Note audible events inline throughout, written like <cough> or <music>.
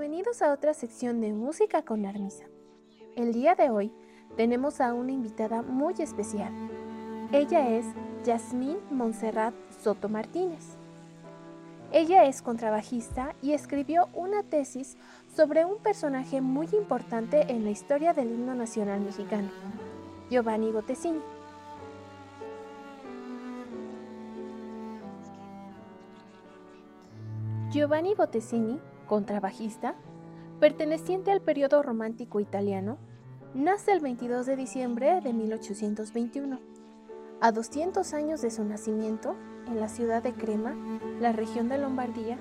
Bienvenidos a otra sección de Música con Armisa. El día de hoy tenemos a una invitada muy especial. Ella es Yasmín Montserrat Soto Martínez. Ella es contrabajista y escribió una tesis sobre un personaje muy importante en la historia del himno nacional mexicano, Giovanni Bottesini. Giovanni Bottesini, contrabajista, perteneciente al periodo romántico italiano, nace el 22 de diciembre de 1821. A 200 años de su nacimiento, en la ciudad de Crema, la región de Lombardía,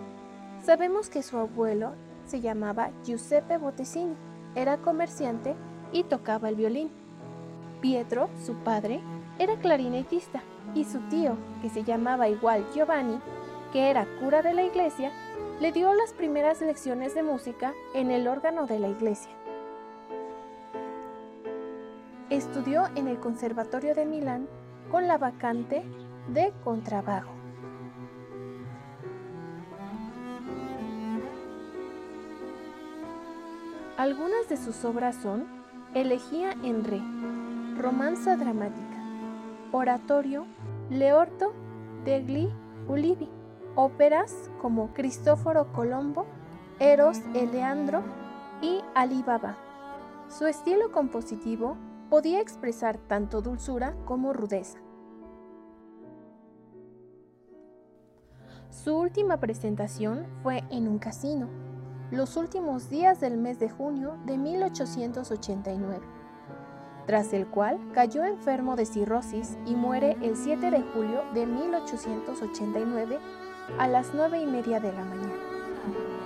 sabemos que su abuelo se llamaba Giuseppe Bottesini, era comerciante y tocaba el violín. Pietro, su padre, era clarinetista y su tío, que se llamaba igual Giovanni, que era cura de la iglesia, le dio las primeras lecciones de música en el órgano de la iglesia. Estudió en el Conservatorio de Milán con la vacante de contrabajo. Algunas de sus obras son Elegía en Re, Romanza Dramática, Oratorio, Leorto, Degli Ulivi óperas como Cristóforo Colombo, Eros Eleandro y Alibaba. Su estilo compositivo podía expresar tanto dulzura como rudeza. Su última presentación fue en un casino, los últimos días del mes de junio de 1889, tras el cual cayó enfermo de cirrosis y muere el 7 de julio de 1889 a las nueve y media de la mañana.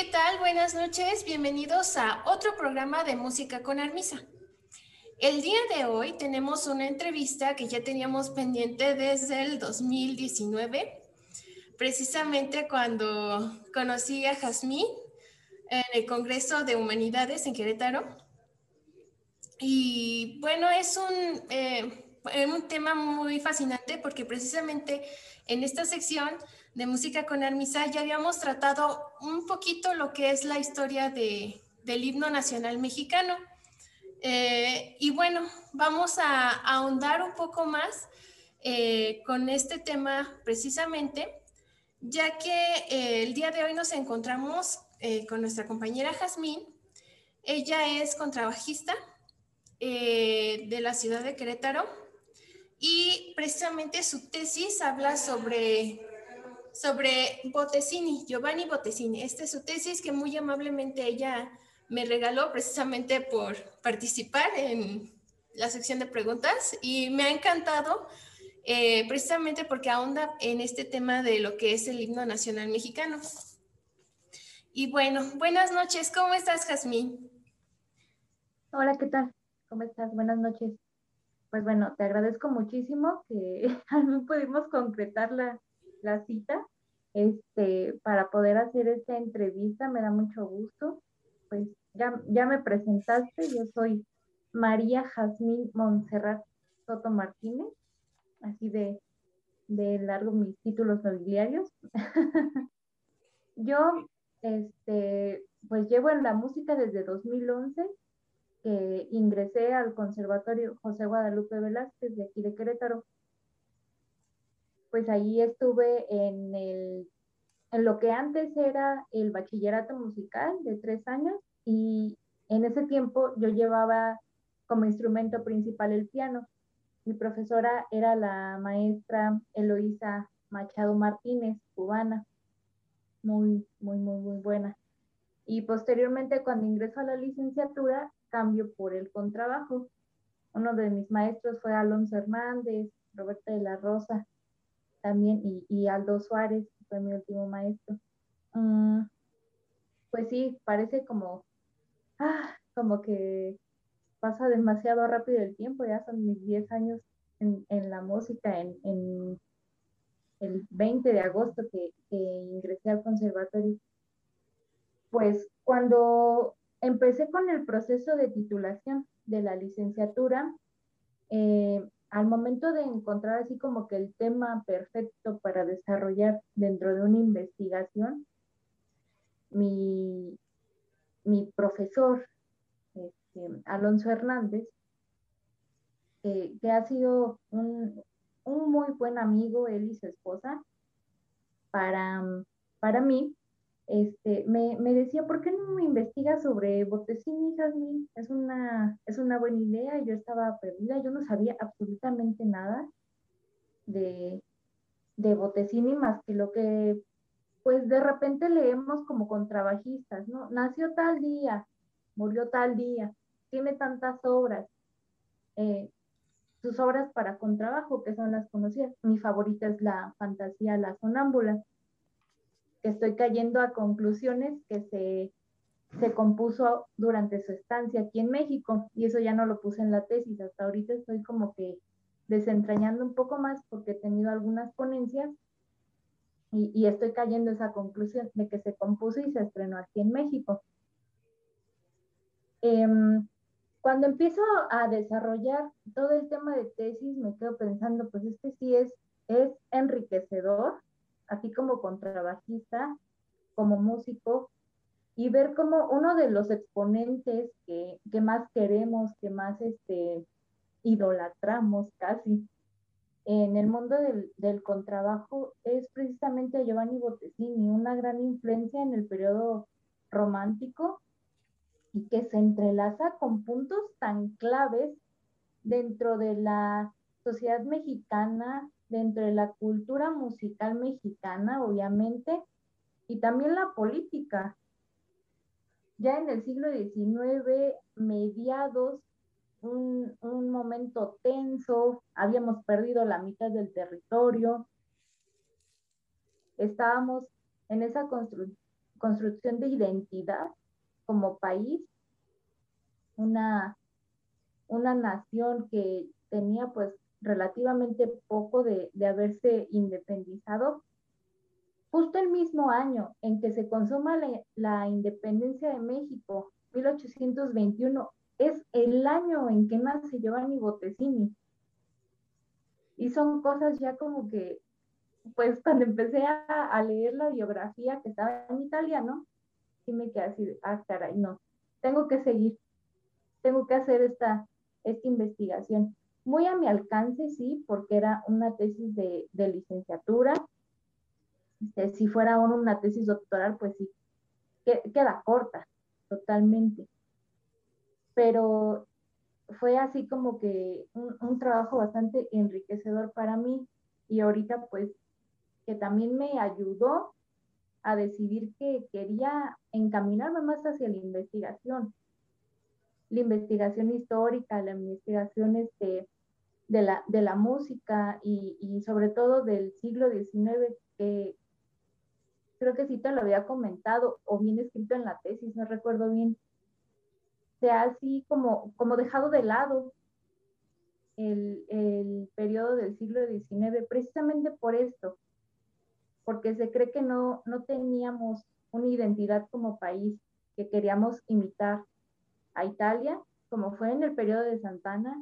¿Qué tal? Buenas noches, bienvenidos a otro programa de Música con Armisa. El día de hoy tenemos una entrevista que ya teníamos pendiente desde el 2019, precisamente cuando conocí a Jazmín en el Congreso de Humanidades en Querétaro. Y bueno, es un, eh, un tema muy fascinante porque precisamente en esta sección de música con Armisa ya habíamos tratado un poquito lo que es la historia de, del himno nacional mexicano. Eh, y bueno, vamos a, ahondar un poco más eh, con este tema precisamente, ya que eh, el día de hoy nos encontramos con nuestra compañera Jazmín. Ella es contrabajista de la ciudad de Querétaro y precisamente su tesis habla sobre sobre Bottesini, Giovanni Bottesini. Esta es su tesis que muy amablemente ella me regaló precisamente por participar en la sección de preguntas y me ha encantado eh, precisamente porque ahonda en este tema de lo que es el himno nacional mexicano. Y bueno, buenas noches, ¿cómo estás, Jazmín? Hola, ¿qué tal? ¿Cómo estás? Buenas noches. Pues bueno, te agradezco muchísimo que <laughs> al pudimos concretar la, la cita este, para poder hacer esta entrevista. Me da mucho gusto. Pues ya, ya me presentaste, yo soy María Jazmín Montserrat Soto Martínez, así de, de largo mis títulos nobiliarios. <laughs> yo, este, pues llevo en la música desde 2011, que ingresé al Conservatorio José Guadalupe Velázquez de aquí de Querétaro pues ahí estuve en, el, en lo que antes era el bachillerato musical de tres años y en ese tiempo yo llevaba como instrumento principal el piano. Mi profesora era la maestra Eloísa Machado Martínez, cubana, muy, muy, muy, muy buena. Y posteriormente, cuando ingreso a la licenciatura, cambio por el contrabajo. Uno de mis maestros fue Alonso Hernández, Roberta de la Rosa, también, y, Aldo Suárez, fue mi último maestro. Mm, pues sí, parece como, ah, como que pasa demasiado rápido el tiempo, ya son mis 10 años en, la música, en, el 20 de agosto que, que ingresé al conservatorio. Pues cuando empecé con el proceso de titulación de la licenciatura, eh, al momento de encontrar así como que el tema perfecto para desarrollar dentro de una investigación, mi, mi profesor, este, Alonso Hernández, que ha sido un, un, muy buen amigo, él y su esposa, para, para mí, este, me, me, decía, ¿por qué no investigas sobre Botesini, Jasmine? Es una, es una buena idea. Yo estaba perdida, yo no sabía absolutamente nada de, de Botesini más que lo que, pues de repente leemos como contrabajistas, ¿no? Nació tal día, murió tal día, tiene tantas obras. Eh, sus obras para contrabajo, que son las conocidas. Mi favorita es la fantasía La Sonámbula que estoy cayendo a conclusiones que se, se compuso durante su estancia aquí en México y eso ya no lo puse en la tesis. Hasta ahorita estoy como que desentrañando un poco más porque he tenido algunas ponencias y, y, estoy cayendo a esa conclusión de que se compuso y se estrenó aquí en México. Eh, cuando empiezo a desarrollar todo el tema de tesis, me quedo pensando, pues este sí es, es enriquecedor, así como contrabajista, como músico, y ver como uno de los exponentes que, más queremos, que más este, idolatramos casi en el mundo del, contrabajo es precisamente Giovanni Bottesini, una gran influencia en el periodo romántico y que se entrelaza con puntos tan claves dentro de la sociedad mexicana, dentro de la cultura musical mexicana, obviamente, y también la política. Ya en el siglo XIX, mediados, un, momento tenso, habíamos perdido la mitad del territorio, estábamos en esa construcción de identidad como país, una, una nación que tenía pues relativamente poco de, haberse independizado, justo el mismo año en que se consuma la, independencia de México, 1821, es el año en que nace Giovanni Bottesini. Y son cosas ya como que, pues <laughs> cuando empecé a, leer la biografía que estaba en italiano, sí me quedé así, ah, caray, no, tengo que seguir, tengo que hacer esta, esta investigación muy a mi alcance, sí, porque era una tesis de, licenciatura. Este, si fuera una tesis doctoral, pues sí, queda corta, totalmente. Pero fue así como que un, trabajo bastante enriquecedor para mí y ahorita pues que también me ayudó a decidir que quería encaminarme más hacia la investigación, la investigación histórica, la investigación este, de, la, de la música y, sobre todo del siglo XIX, que creo que sí te lo había comentado o bien escrito en la tesis, no recuerdo bien, se ha así como, como dejado de lado el, el periodo del siglo XIX, precisamente por esto, porque se cree que no, no teníamos una identidad como país, que queríamos imitar a Italia, como fue en el periodo de Santana,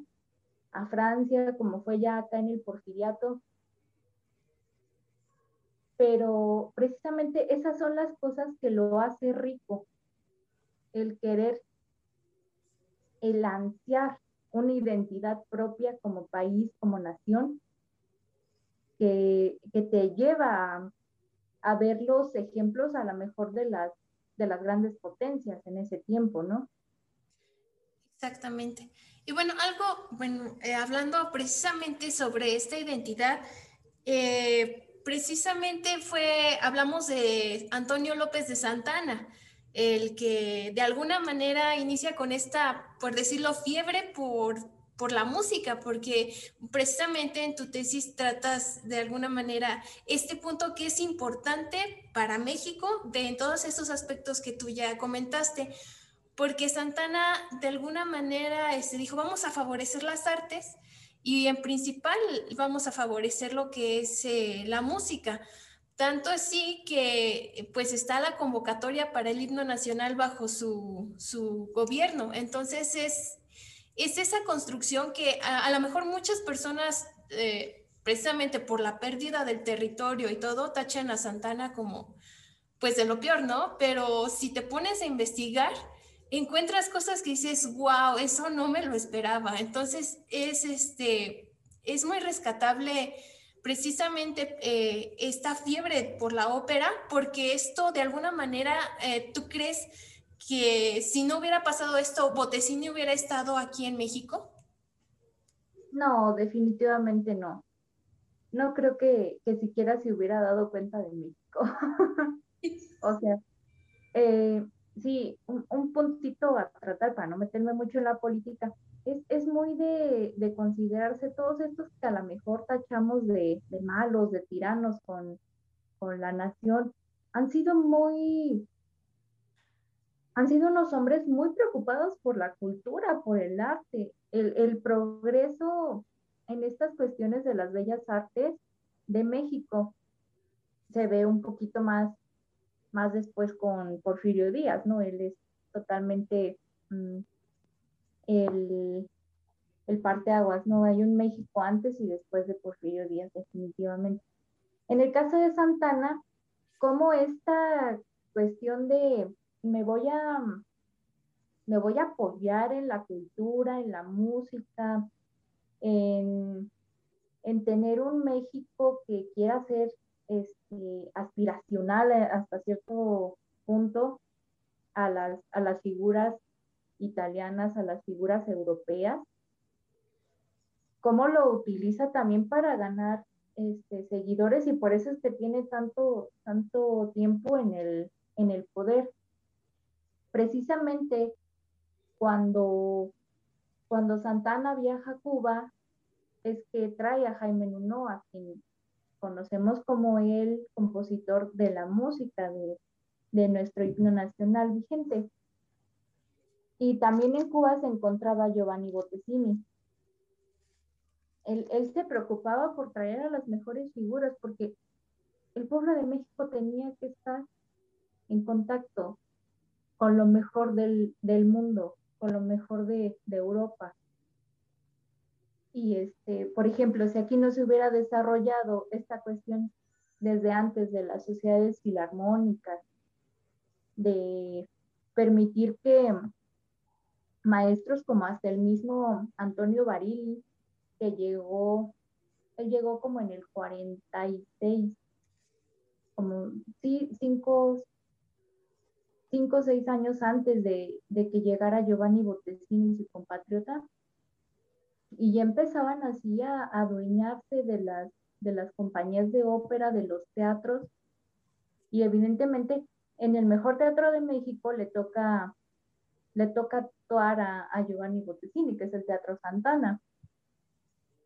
a Francia, como fue ya acá en el Porfiriato. Pero precisamente esas son las cosas que lo hace rico, el querer, el ansiar una identidad propia como país, como nación, que, te lleva a, a, ver los ejemplos a lo mejor de las, de las grandes potencias en ese tiempo, ¿no? Exactamente. Y bueno, algo, bueno, eh, hablando precisamente sobre esta identidad, eh, precisamente fue, hablamos de Antonio López de Santana, el que de alguna manera inicia con esta, por decirlo, fiebre por, por la música, porque precisamente en tu tesis tratas de alguna manera este punto que es importante para México de en todos esos aspectos que tú ya comentaste porque Santana de alguna manera este, dijo, vamos a favorecer las artes y en principal vamos a favorecer lo que es eh, la música. Tanto así que pues está la convocatoria para el himno nacional bajo su, su gobierno. Entonces es, es esa construcción que a, lo mejor muchas personas, eh, precisamente por la pérdida del territorio y todo, tachan a Santana como pues de lo peor, ¿no? Pero si te pones a investigar, encuentras cosas que dices, wow, eso no me lo esperaba. Entonces es, este, es muy rescatable precisamente eh, esta fiebre por la ópera, porque esto de alguna manera, eh, ¿tú crees que si no hubiera pasado esto, Botesini hubiera estado aquí en México? No, definitivamente no. No creo que, que siquiera se hubiera dado cuenta de México. <laughs> o sea, eh, sí, un, puntito a tratar para no meterme mucho en la política. Es, es muy de, de, considerarse todos estos que a lo mejor tachamos de, de malos, de tiranos con, con la nación, han sido muy, han sido unos hombres muy preocupados por la cultura, por el arte, el, el, progreso en estas cuestiones de las bellas artes de México se ve un poquito más más después con Porfirio Díaz, ¿no? Él es totalmente mm, el, el parteaguas, ¿no? Hay un México antes y después de Porfirio Díaz, definitivamente. En el caso de Santana, como esta cuestión de me voy a me voy a apoyar en la cultura, en la música, en, en tener un México que quiera ser este, aspiracional eh, hasta cierto punto a las, a las figuras italianas, a las figuras europeas, cómo lo utiliza también para ganar este, seguidores y por eso es que tiene tanto, tanto tiempo en el, en el poder. Precisamente cuando, cuando Santana viaja a Cuba, es que trae a Jaime Nuno, a conocemos como el compositor de la música de, de nuestro himno nacional vigente. Y también en Cuba se encontraba Giovanni Bottesini. Él, se preocupaba por traer a las mejores figuras porque el pueblo de México tenía que estar en contacto con lo mejor del, del mundo, con lo mejor de, de, Europa. Y este, por ejemplo, si aquí no se hubiera desarrollado esta cuestión desde antes de las sociedades filarmónicas, de permitir que maestros como hasta el mismo Antonio Barili, que llegó, él llegó como en el 46, como sí, cinco, cinco o seis años antes de, que llegara Giovanni Bottesini, su compatriota, y ya empezaban así a, adueñarse de las, de las compañías de ópera, de los teatros, y evidentemente en el mejor teatro de México le toca, le toca actuar a, Giovanni Bottesini, que es el Teatro Santana.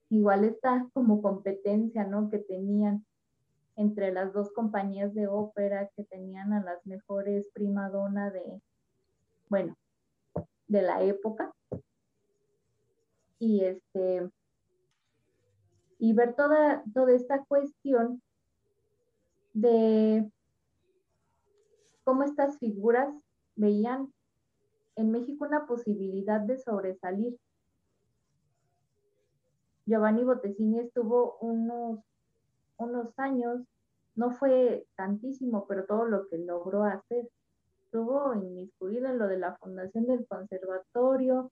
Igual está como competencia, ¿no? Que tenían entre las dos compañías de ópera que tenían a las mejores primadona de, bueno, de la época. Y este, y ver toda, toda esta cuestión de cómo estas figuras veían en México una posibilidad de sobresalir. Giovanni Bottesini estuvo unos unos años, no fue tantísimo, pero todo lo que logró hacer. Estuvo inmiscuido en lo de la fundación del conservatorio,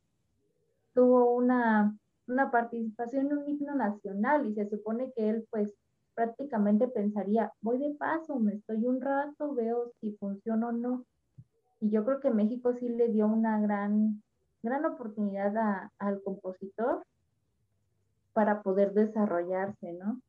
tuvo una, una participación en un himno nacional y se supone que él pues prácticamente pensaría, voy de paso, me estoy un rato, veo si funciona o no. Y yo creo que México sí le dio una gran, gran oportunidad al compositor para poder desarrollarse, ¿no?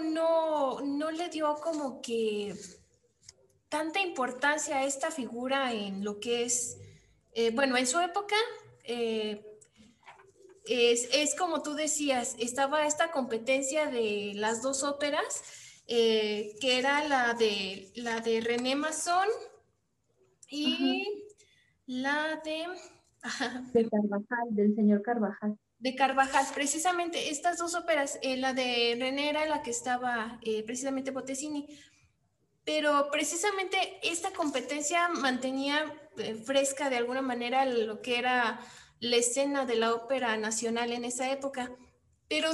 No, no le dio como que tanta importancia a esta figura en lo que es, eh, bueno, en su época, eh, es, como tú decías, estaba esta competencia de las dos óperas, eh, que era la de, la de René Masson y la de... <laughs> de Carvajal, del señor Carvajal. De Carvajal, precisamente estas dos óperas, la de René era la que estaba precisamente Bottesini, pero precisamente esta competencia mantenía eh, fresca de alguna manera lo que era la escena de la ópera nacional en esa época. Pero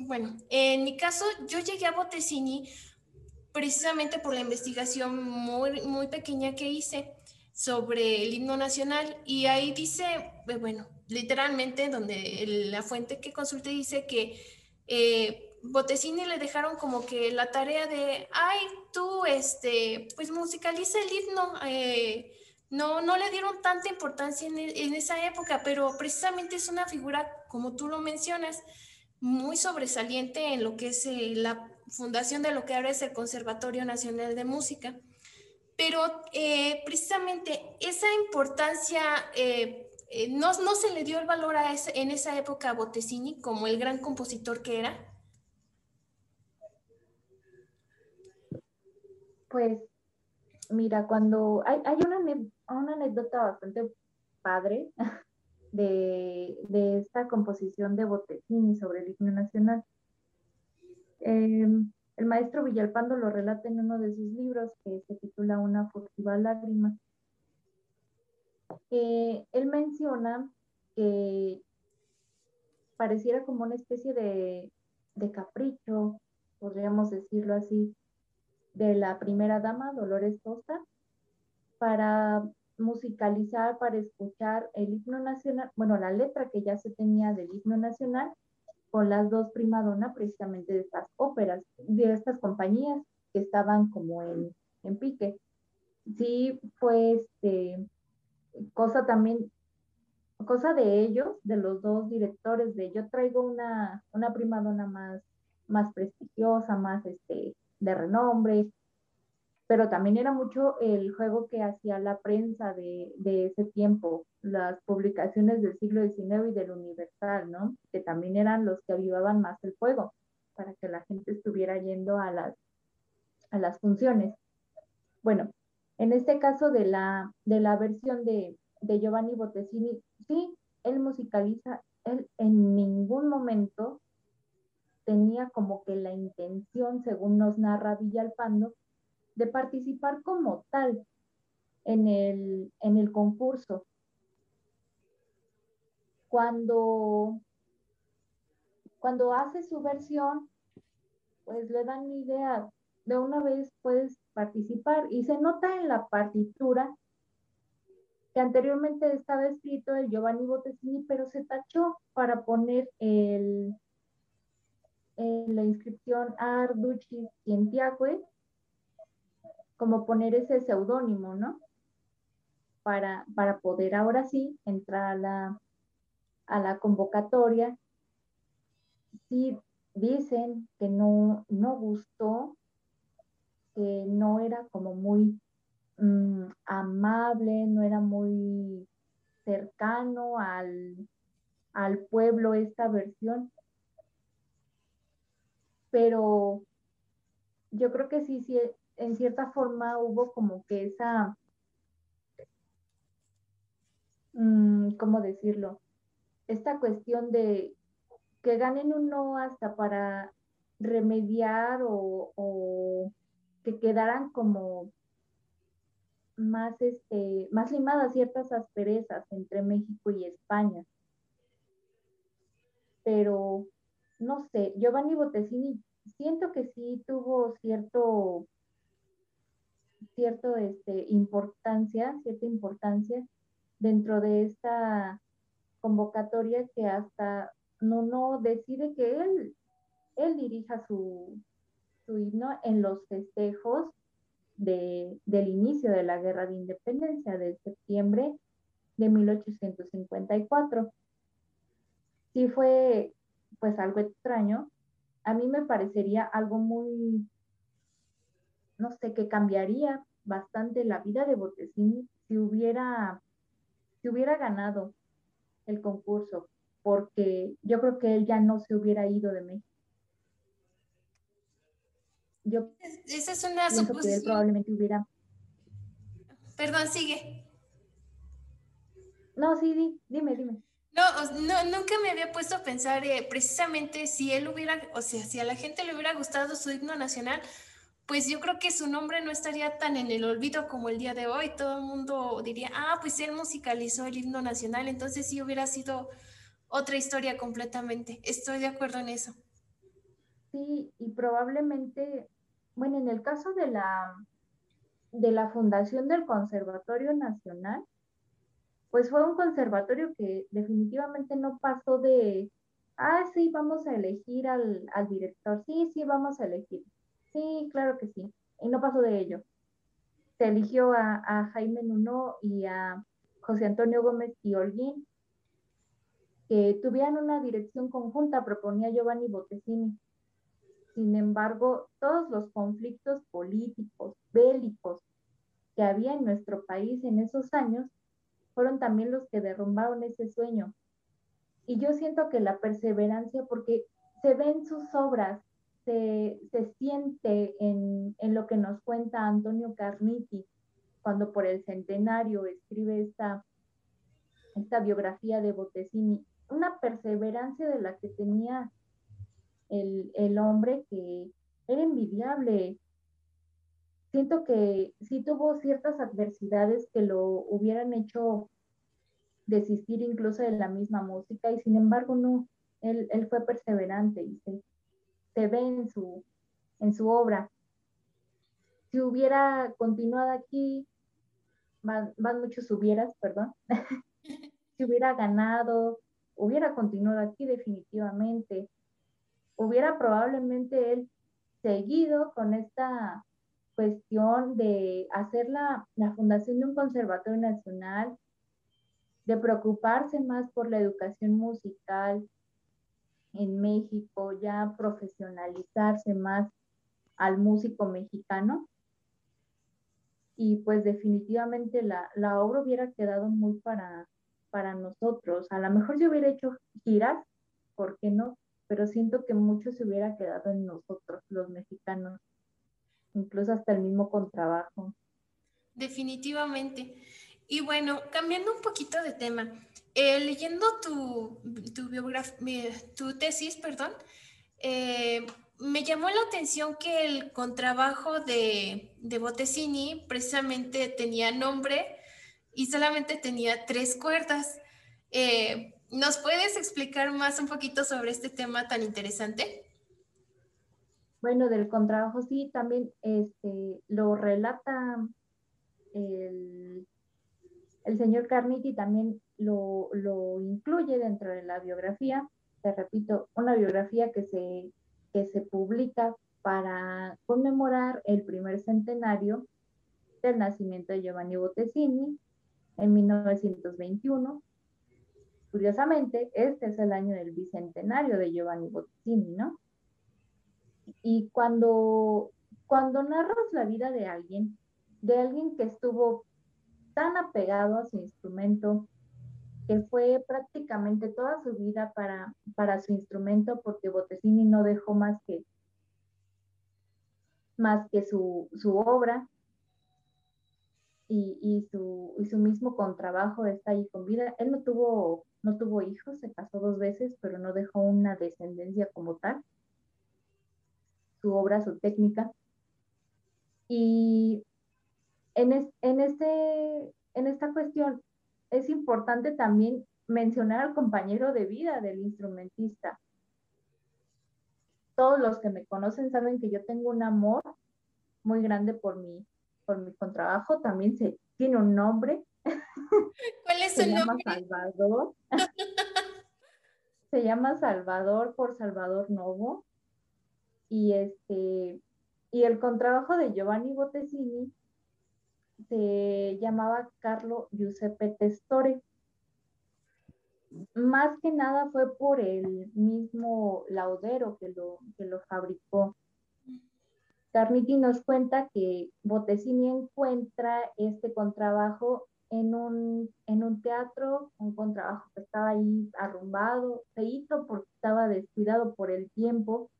bueno, en mi caso yo llegué a Bottesini precisamente por la investigación muy, muy pequeña que hice sobre el himno nacional y ahí dice, eh, bueno, literalmente donde la fuente que consulté dice que eh, le dejaron como que la tarea de, ay, tú, este, pues musicaliza el himno. Eh, no, no le dieron tanta importancia en, esa época, pero precisamente es una figura, como tú lo mencionas, muy sobresaliente en lo que es eh, la fundación de lo que ahora es el Conservatorio Nacional de Música. Pero eh, precisamente esa importancia no, no, se le dio el valor a en esa época a Bottesini como el gran compositor que era. Pues mira, cuando hay, una, una, anécdota bastante padre <laughs> de, esta composición de Botecini sobre el himno nacional. Em, el maestro Villalpando lo relata en uno de sus libros que se titula Una furtiva lágrima. Él menciona que pareciera como una especie de, de capricho, podríamos decirlo así, de la primera dama, Dolores Costa, para musicalizar, para escuchar el himno nacional, bueno, la letra que ya se tenía del himno nacional, con las dos primadonas precisamente de estas óperas, de estas compañías que estaban como en, en pique. Sí, fue este, cosa también, cosa de ellos, de los dos directores, de yo traigo una, una primadona más, más prestigiosa, más este, de renombre, pero también era mucho el juego que hacía la prensa de, ese tiempo, las publicaciones del siglo XIX y del Universal, ¿no? Que también eran los que avivaban más el juego para que la gente estuviera yendo a las, a las funciones. Bueno, en este caso de la, de la versión de, de Giovanni Bottesini, sí, él musicaliza, él en ningún momento tenía como que la intención, según nos narra Villalpando, de participar como tal en el, en el concurso. Cuando, cuando hace su versión, pues le dan idea, de una vez puedes participar y se nota en la partitura que anteriormente estaba escrito el Giovanni Bottesini, pero se tachó para poner el, la inscripción Arducci Cientiacque, como poner ese seudónimo, ¿no? Para, para poder ahora sí entrar a la, a la convocatoria. Sí dicen que no, no gustó, que no era como muy mm, amable, no era muy cercano al, al pueblo esta versión pero yo creo que sí, sí, en cierta forma hubo como que esa, mm, ¿cómo decirlo? Esta cuestión de que ganen uno hasta para remediar o que quedaran como más, este, más limadas ciertas asperezas entre México y España. Pero no sé, Giovanni Bottesini siento que sí tuvo cierto, cierto, este, importancia, cierta importancia dentro de esta convocatoria que hasta no, no decide que él, él dirija su, su himno en los festejos de, del inicio de la Guerra de Independencia de septiembre de 1854. sí fue pues algo extraño. A mí me parecería algo muy, no sé, que cambiaría bastante la vida de Botesini si hubiera, si hubiera ganado el concurso, porque yo creo que él ya no se hubiera ido de México. Yo Esa es una suposición. que él probablemente hubiera. Perdón, sigue. No, sí, dime, dime. No, no, nunca me había puesto a pensar eh, precisamente si él hubiera, o sea, si a la gente le hubiera gustado su himno nacional, pues yo creo que su nombre no estaría tan en el olvido como el día de hoy. Todo el mundo diría, ah, pues él musicalizó el himno nacional, entonces sí hubiera sido otra historia completamente. Estoy de acuerdo en eso. Sí, y probablemente, bueno, en el caso de la, de la fundación del Conservatorio Nacional, pues fue un conservatorio que definitivamente no pasó de, ah, sí, vamos a elegir al, al director, sí, sí, vamos a elegir Sí, claro que sí. Y no pasó de ello. Se eligió a, Jaime Nuno y a José Antonio Gómez y Holguín, que tuvieran una dirección conjunta, proponía Giovanni Bottesini. Sin embargo, todos los conflictos políticos, bélicos que había en nuestro país en esos años, fueron también los que derrumbaron ese sueño. Y yo siento que la perseverancia, porque se ven sus obras, se, siente en, lo que nos cuenta Antonio Carniti cuando por el centenario escribe esta, esta biografía de Bottesini, una perseverancia de la que tenía el, el hombre que era envidiable. Siento que sí tuvo ciertas adversidades que lo hubieran hecho desistir incluso de la misma música y sin embargo no, él, él fue perseverante y se, se ve en su, en su obra. Si hubiera continuado aquí, más, muchos hubieras, perdón, <laughs> si hubiera ganado, hubiera continuado aquí definitivamente, hubiera probablemente él seguido con esta cuestión de hacer la, la, fundación de un conservatorio nacional, de preocuparse más por la educación musical, en México, ya profesionalizarse más al músico mexicano. Y pues definitivamente la, la obra hubiera quedado muy para, para nosotros. A lo mejor se hubiera hecho giras, ¿por qué no? Pero siento que mucho se hubiera quedado en nosotros, los mexicanos, incluso hasta el mismo contrabajo. Definitivamente. Y bueno, cambiando un poquito de tema, eh, leyendo tu, tu, tu tesis, perdón, eh, me llamó la atención que el contrabajo de, de Bottesini precisamente tenía nombre y solamente tenía tres cuerdas. Eh, ¿Nos puedes explicar más un poquito sobre este tema tan interesante? Bueno, del contrabajo sí, también este, lo relata el señor Carniti también lo, incluye dentro de la biografía, te repito, una biografía que se, que se publica para conmemorar el primer centenario del nacimiento de Giovanni Bottesini en 1921. Curiosamente, este es el año del bicentenario de Giovanni Bottesini, ¿no? Y cuando, cuando narras la vida de alguien, de alguien que estuvo tan apegado a su instrumento que fue prácticamente toda su vida para, para su instrumento porque Bottesini no dejó más que, más que su, obra y, su, y su mismo contrabajo está ahí con vida. Él no tuvo, no tuvo hijos, se casó dos veces, pero no dejó una descendencia como tal. Su obra, su técnica. Y en, en, este, en esta cuestión es importante también mencionar al compañero de vida del instrumentista. Todos los que me conocen saben que yo tengo un amor muy grande por mi, por mi contrabajo. También se, tiene un nombre. <laughs> ¿Cuál es se el llama Salvador. <laughs> se llama Salvador por Salvador Novo. Y este y el contrabajo de Giovanni Bottesini se llamaba Carlo Giuseppe Testore. más que nada fue por el mismo laudero que lo, que lo fabricó. Carniti nos cuenta que Bottesini encuentra este contrabajo en un, en un teatro, un contrabajo que estaba ahí arrumbado, feito porque estaba descuidado por el tiempo,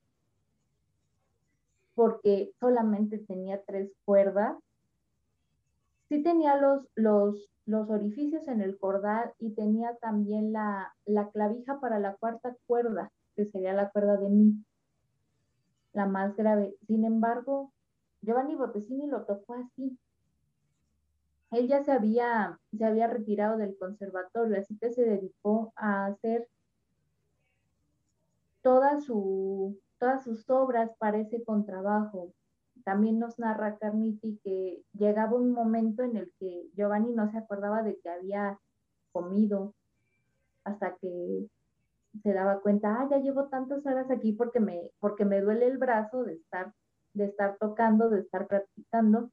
porque solamente tenía tres cuerdas. Sí tenía los, los, los orificios en el cordal y tenía también la, la clavija para la cuarta cuerda, que sería la cuerda de mi, la más grave. Sin embargo, Giovanni Bottesini lo tocó así. Él ya se había, se había retirado del conservatorio, así que se dedicó a hacer su, todas sus obras para ese contrabajo. También nos narra Carniti que llegaba un momento en el que Giovanni no se acordaba de que había comido hasta que se daba cuenta, ah, ya llevo tantas horas aquí porque me, porque me duele el brazo de estar, de estar tocando, de estar practicando.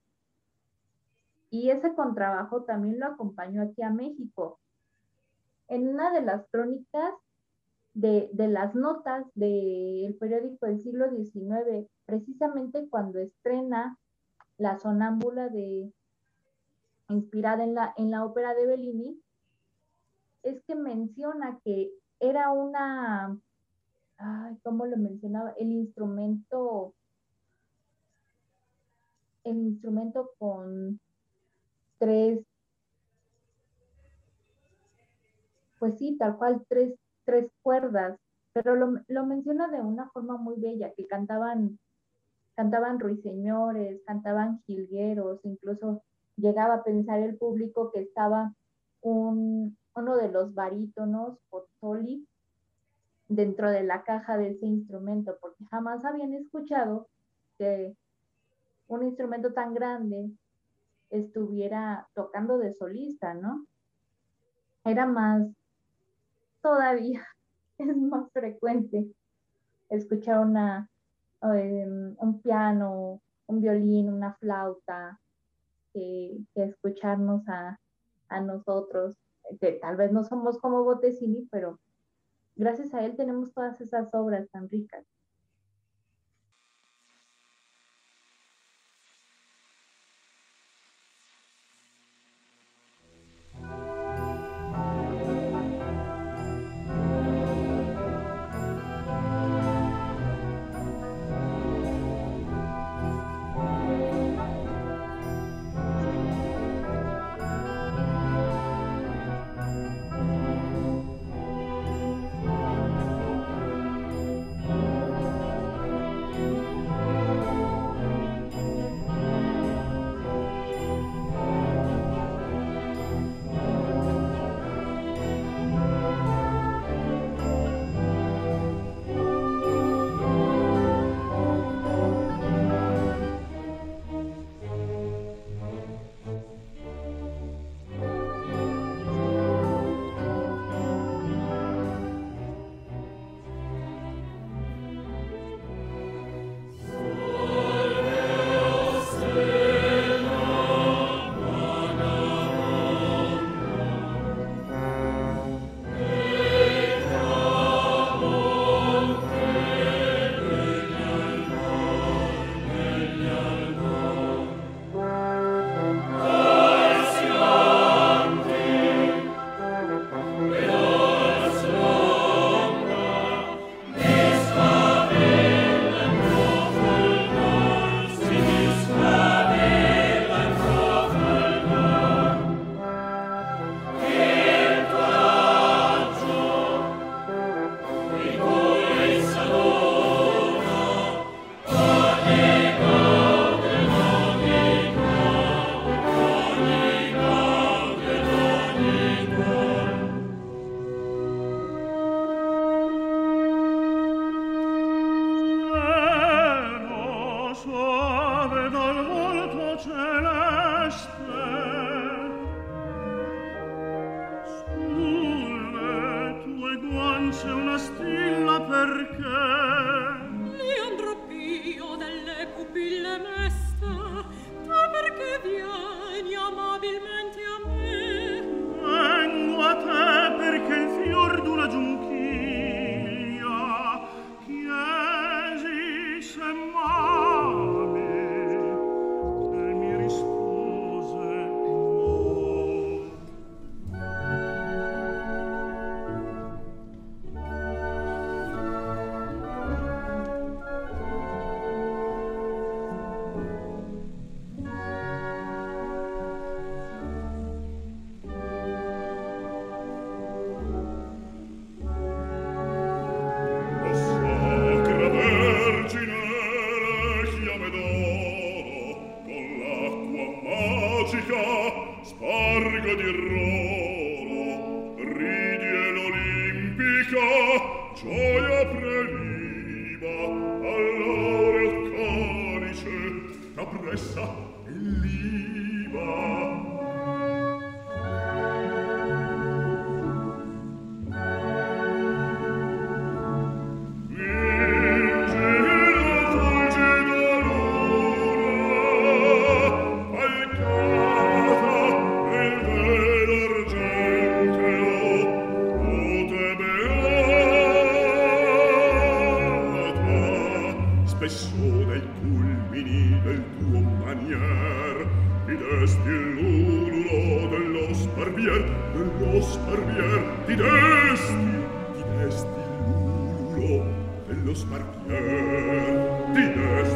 Y ese contrabajo también lo acompañó aquí a México. En una de las crónicas de, las notas del periódico del siglo XIX, precisamente cuando estrena La Sonámbula de, inspirada en la, en la ópera de Bellini, es que menciona que era una, ¿cómo lo mencionaba? El instrumento, el instrumento con tres, pues sí, tal cual, tres tres cuerdas, pero lo, menciona de una forma muy bella, que cantaban, cantaban ruiseñores, cantaban jilgueros, incluso llegaba a pensar el público que estaba un, uno de los barítonos, dentro de la caja de ese instrumento, porque jamás habían escuchado que un instrumento tan grande estuviera tocando de solista, ¿no? Era más todavía <laughs> es más frecuente escuchar una, em, un piano, un violín, una flauta, que, escucharnos a, a, nosotros, que tal vez no somos como Bottesini, pero gracias a él tenemos todas esas obras tan ricas. non una stilla perché? Leandropio delle pupille meste te perché vieni amabilmente spesso dai culmini del tuo manier mi desti l'ululo dello sparvier dello sparvier ti desti ti desti l'ululo dello sparvier ti desti